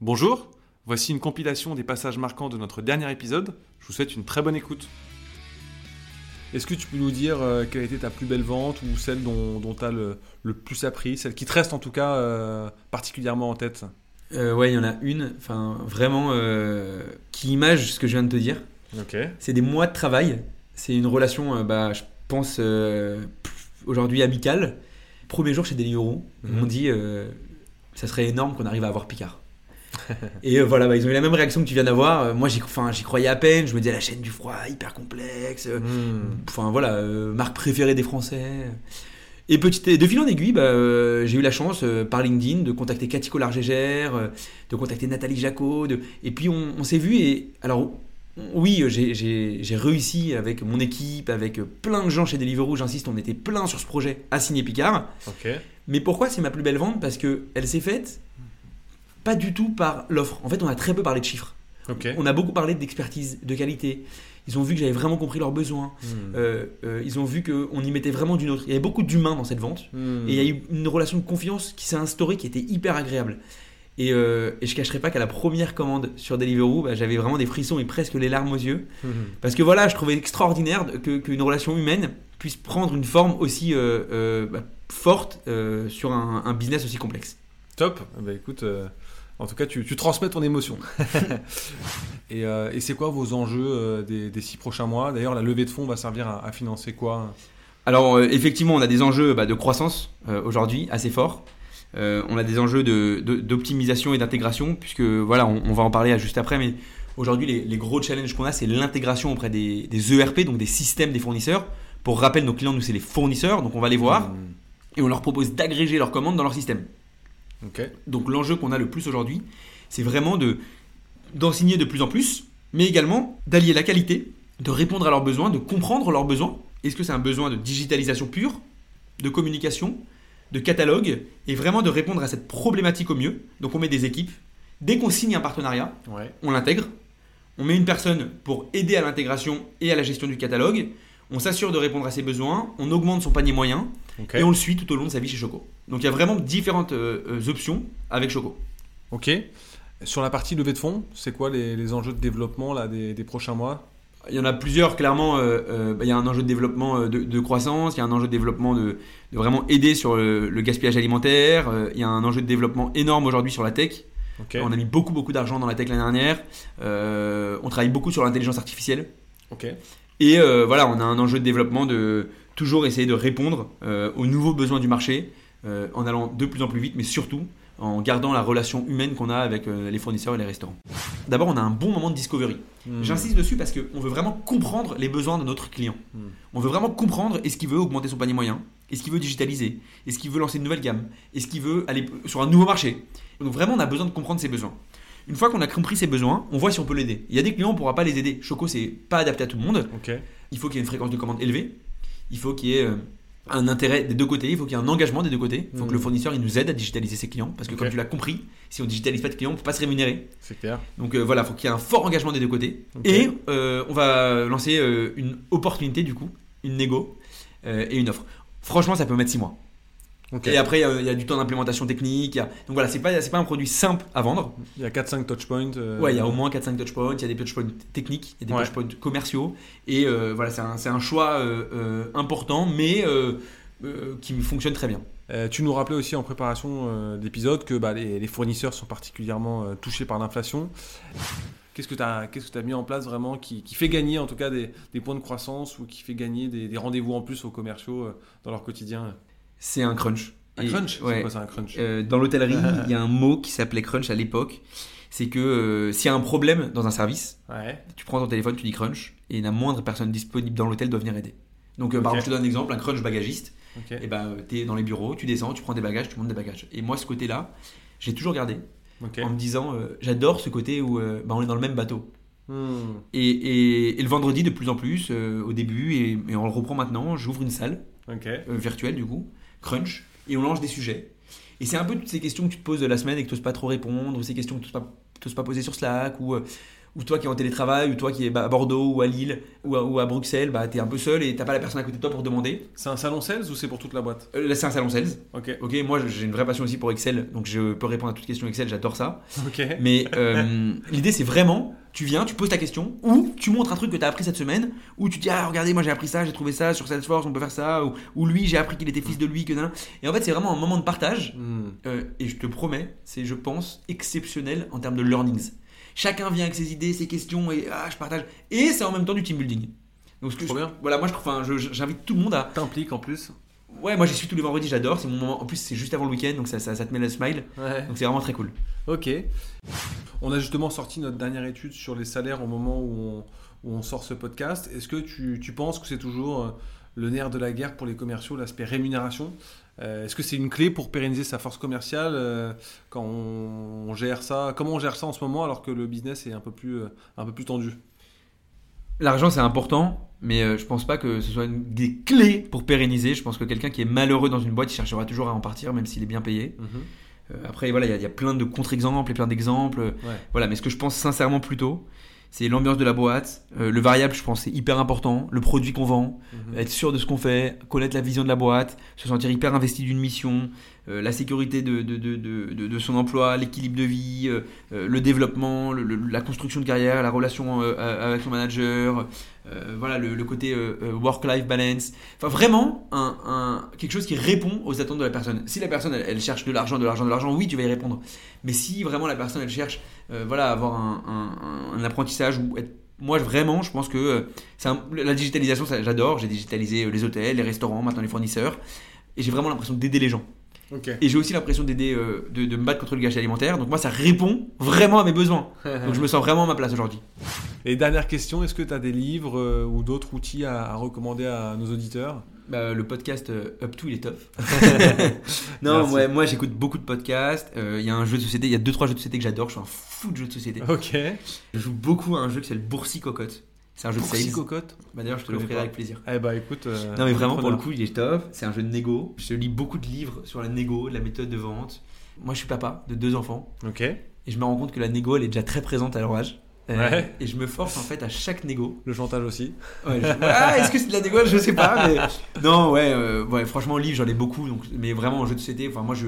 Bonjour, voici une compilation des passages marquants de notre dernier épisode. Je vous souhaite une très bonne écoute. Est-ce que tu peux nous dire euh, quelle a été ta plus belle vente ou celle dont, tu as le, le plus appris, celle qui te reste en tout cas euh, particulièrement en tête? Euh, ouais, il y en a une, enfin vraiment, euh, qui image ce que je viens de te dire. Ok. C'est des mois de travail. C'est une relation, euh, bah, je pense, euh, aujourd'hui amicale. Premier jour chez Deliveroo, Mhm. m'ont dit euh, ça serait énorme qu'on arrive à avoir Picard. Et euh, voilà, bah, ils ont eu la même réaction que tu viens d'avoir. Euh, Moi, j'y j'y croyais à peine. Je me disais la chaîne du froid, hyper complexe. Euh, Hmm. Enfin voilà, marque préférée des Français. Et petit, de fil en aiguille, bah, euh, j'ai eu la chance euh, par LinkedIn de contacter Cathy Collard-Gégère, euh, de contacter Nathalie Jacot. De... Et puis on, on s'est vu et alors oui, j'ai- j'ai j'ai réussi avec mon équipe, avec plein de gens chez Deliveroo, j'insiste, on était plein sur ce projet à signer Picard. Mais pourquoi c'est ma plus belle vente? Parce que elle s'est faite pas du tout par l'offre. En fait, on a très peu parlé de chiffres. On a beaucoup parlé d'expertise, de qualité. Ils ont vu que j'avais vraiment compris leurs besoins. Hmm. Euh, euh, ils ont vu qu'on y mettait vraiment du nôtre. Il y avait beaucoup d'humains dans cette vente. Hmm. Et il y a eu une relation de confiance qui s'est instaurée qui était hyper agréable. Et, euh, et je cacherai pas qu'à la première commande sur Deliveroo, bah, j'avais vraiment des frissons et presque les larmes aux yeux. Hmm. Parce que voilà, je trouvais extraordinaire que- qu'une relation humaine puisse prendre une forme aussi euh, bah, forte sur un, un business aussi complexe. Top. Bah écoute, en tout cas, tu, tu transmets ton émotion. et euh, et c'est quoi vos enjeux euh, des, des six prochains mois? D'ailleurs, la levée de fonds va servir à, à financer quoi? Alors euh, effectivement, on a des enjeux bah, de croissance aujourd'hui assez forts. On a des enjeux de- de- d'optimisation et d'intégration, puisque voilà, on, on va en parler juste après, mais aujourd'hui les, les gros challenges qu'on a, c'est l'intégration auprès des, des ERP, donc des systèmes des fournisseurs. Pour rappel, nos clients, nous, c'est les fournisseurs, donc on va les voir Hmm. et on leur propose d'agréger leurs commandes dans leur système. Donc l'enjeu qu'on a le plus aujourd'hui, c'est vraiment de d'en signer de plus en plus, mais également d'allier la qualité, de répondre à leurs besoins, de comprendre leurs besoins. Est-ce que c'est un besoin de digitalisation pure, de communication, de catalogue, et vraiment de répondre à cette problématique au mieux? Donc on met des équipes. Dès qu'on signe un partenariat, Ouais. on l'intègre. On met une personne pour aider à l'intégration et à la gestion du catalogue. On s'assure de répondre à ses besoins. On augmente son panier moyen. Et on le suit tout au long de sa vie chez Choco. Donc il y a vraiment différentes euh, euh, options avec Choco. Ok. Sur la partie levée de fonds, c'est quoi les, les enjeux de développement là, des, des prochains mois? Il y en a plusieurs, clairement. euh, euh, bah, il y a un enjeu de développement de, de croissance, il y a un enjeu de développement de, de vraiment aider sur le, le gaspillage alimentaire, euh, il y a un enjeu de développement énorme aujourd'hui sur la tech. On a mis beaucoup, beaucoup d'argent dans la tech l'année dernière. On travaille beaucoup sur l'intelligence artificielle. Ok. Et voilà, on a un enjeu de développement de toujours essayer de répondre aux nouveaux besoins du marché euh, en allant de plus en plus vite, mais surtout en gardant la relation humaine qu'on a avec euh, les fournisseurs et les restaurants. D'abord, on a un bon moment de discovery. Hmm. J'insiste dessus parce qu'on veut vraiment comprendre les besoins de notre client. Hmm. On veut vraiment comprendre est-ce qu'il veut augmenter son panier moyen, est-ce qu'il veut digitaliser, est-ce qu'il veut lancer une nouvelle gamme, est-ce qu'il veut aller sur un nouveau marché. Donc vraiment, on a besoin de comprendre ses besoins. Une fois qu'on a compris ses besoins, on voit si on peut l'aider. Il y a des clients, on ne pourra pas les aider. Choco, c'est pas adapté à tout le monde. Il faut qu'il y ait une fréquence de commande élevée. Il faut qu'il y ait euh, un intérêt des deux côtés. Il faut qu'il y ait un engagement des deux côtés. Il faut que le fournisseur il nous aide à digitaliser ses clients. Parce que comme tu l'as compris, si on digitalise pas de clients, on ne peut pas se rémunérer. C'est clair. Donc euh, voilà, il faut qu'il y ait un fort engagement des deux côtés. Et euh, on va lancer euh, une opportunité du coup, une négo et une offre. Franchement, ça peut mettre 6 mois. Et après, il y a du temps d'implémentation technique. y a- Donc voilà, c'est pas, c'est pas un produit simple à vendre. Il y a 4-5 touchpoints. euh, Ouais, il y a au moins 4-5 touchpoints, il y a des touchpoints techniques, il y a des Ouais. touchpoints commerciaux. Et euh, voilà, c'est un, un choix euh, euh, important, mais qui fonctionne très bien. Tu nous rappelais aussi en préparation d'épisode que bah, les, les fournisseurs sont particulièrement touchés par l'inflation. Qu'est-ce que tu as, qu'est-ce que as mis en place vraiment qui, qui fait gagner en tout cas des, des points de croissance ou qui fait gagner des, des rendez-vous en plus aux commerciaux dans leur quotidien? C'est un crunch. Un Et- crunch? Ouais. C'est quoi ça un crunch? Euh, dans l'hôtellerie, il y a un mot qui s'appelait crunch à l'époque. C'est que euh, s'il y a un problème dans un service, Ouais. tu prends ton téléphone, tu dis crunch, et la moindre personne disponible dans l'hôtel doit venir aider. Donc, euh, par exemple, je te donne un exemple, un crunch bagagiste. Ok. Et ben, tu es dans les bureaux, tu descends, tu prends des bagages, tu montes des bagages. Et moi, ce côté-là, j'ai toujours gardé en me disant, j'adore ce côté où bah, on est dans le même bateau. Hmm. Et, et- et le vendredi, de plus en plus, euh, au début, et, et on le reprend maintenant, j'ouvre une salle Ok. euh, virtuelle, du coup, crunch, et on lance des sujets. Et c'est un peu toutes ces questions que tu te poses de la semaine et que tu n'oses pas trop répondre, ou ces questions que tu n'oses pas, pas poser sur Slack, ou, euh, ou toi qui es en télétravail, ou toi qui es bah, à Bordeaux ou à Lille ou à, ou à Bruxelles, bah, tu es un peu seul et t'as pas la personne à côté de toi pour demander. C'est un salon sales ou c'est pour toute la boîte? Euh, là, c'est un salon sales. Ok. Ok, moi j'ai une vraie passion aussi pour Excel, donc je peux répondre à toutes questions Excel, j'adore ça. Ok. Mais euh, l'idée c'est vraiment, tu viens, tu poses ta question, ou tu montres un truc que tu as appris cette semaine, ou tu dis ah regardez moi j'ai appris ça, j'ai trouvé ça sur Salesforce, on peut faire ça, ou, ou lui j'ai appris qu'il était fils de lui que nan. Et en fait c'est vraiment un moment de partage. Hmm. Euh, et je te promets, c'est je pense exceptionnel en termes de learnings. Chacun vient avec ses idées, ses questions et ah, je partage. Et c'est en même temps du team building. Donc ce que je- voilà, moi je enfin, j'invite tout le monde à. T'impliques en plus. Ouais, moi j'y suis tous les vendredis, j'adore. C'est mon moment. En plus c'est juste avant le week-end, donc ça, ça, ça te met le smile. Ouais. Donc c'est vraiment très cool. Ok. On a justement sorti notre dernière étude sur les salaires au moment où on, où on sort ce podcast. Est-ce que tu, tu penses que c'est toujours euh, le nerf de la guerre pour les commerciaux, l'aspect rémunération? Euh, Est-ce que c'est une clé pour pérenniser sa force commerciale euh, quand on, on gère ça? Comment on gère ça en ce moment alors que le business est un peu plus, un peu plus tendu? L'argent c'est important, mais euh, je pense pas que ce soit une des clés pour pérenniser. Je pense que quelqu'un qui est malheureux dans une boîte, il cherchera toujours à en partir, même s'il est bien payé. Euh, après, voilà, il y a- il y, a plein de contre-exemples et plein d'exemples. Ouais. Voilà, mais ce que je pense sincèrement plutôt, c'est l'ambiance de la boîte. Euh, le variable, je pense, c'est hyper important. Le produit qu'on vend, Mhm. être sûr de ce qu'on fait, connaître la vision de la boîte, se sentir hyper investi d'une mission, la sécurité de, de, de, de, son emploi, l'équilibre de vie, euh, euh, le développement, la construction de carrière, la relation euh, euh, avec son manager, euh, voilà, le, côté euh, euh, work-life balance. Enfin, vraiment, un, quelque chose qui répond aux attentes de la personne. Si la personne, elle, cherche de l'argent, de l'argent, de l'argent, oui, tu vas y répondre. Mais si vraiment la personne, elle cherche, euh, voilà, avoir un, apprentissage ou moi, vraiment, je pense que euh, un- la digitalisation, j'adore. J'ai digitalisé euh, les hôtels, les restaurants, maintenant les fournisseurs. Et j'ai vraiment l'impression d'aider les gens. Ok. Et j'ai aussi l'impression d'aider, euh, de, de me battre contre le gâchis alimentaire. Donc moi, ça répond vraiment à mes besoins. Donc je me sens vraiment à ma place aujourd'hui. Et dernière question, est-ce que tu as des livres euh, ou d'autres outils à, à recommander à nos auditeurs? Bah, le podcast euh, Up To, il est top. non, Merci. ouais, moi, j'écoute beaucoup de podcasts. Euh, Il y a un jeu de société, il y a deux trois jeux de société que j'adore. Je suis un fou de jeux de société. Ok. Je joue beaucoup à un jeu qui s'appelle Boursi Cocotte. C'est un jeu de sales. cocotte Bah, D'ailleurs, je te l'offrirai avec plaisir. Eh bah écoute. euh, Non mais vraiment pour le coup il est top, c'est un jeu de négo. Je lis beaucoup de livres sur la négo, de la méthode de vente. Moi je suis papa de deux enfants Ok. et je me rends compte que la négo elle est déjà très présente à leur âge. Euh, Ouais. Et je me force en fait à chaque négo. Le chantage aussi. Ouais, je- Ah, est-ce que c'est de la négo? Je sais pas. Mais... Non ouais, euh, ouais franchement livre j'en ai beaucoup donc mais vraiment en jeu de société. Enfin moi je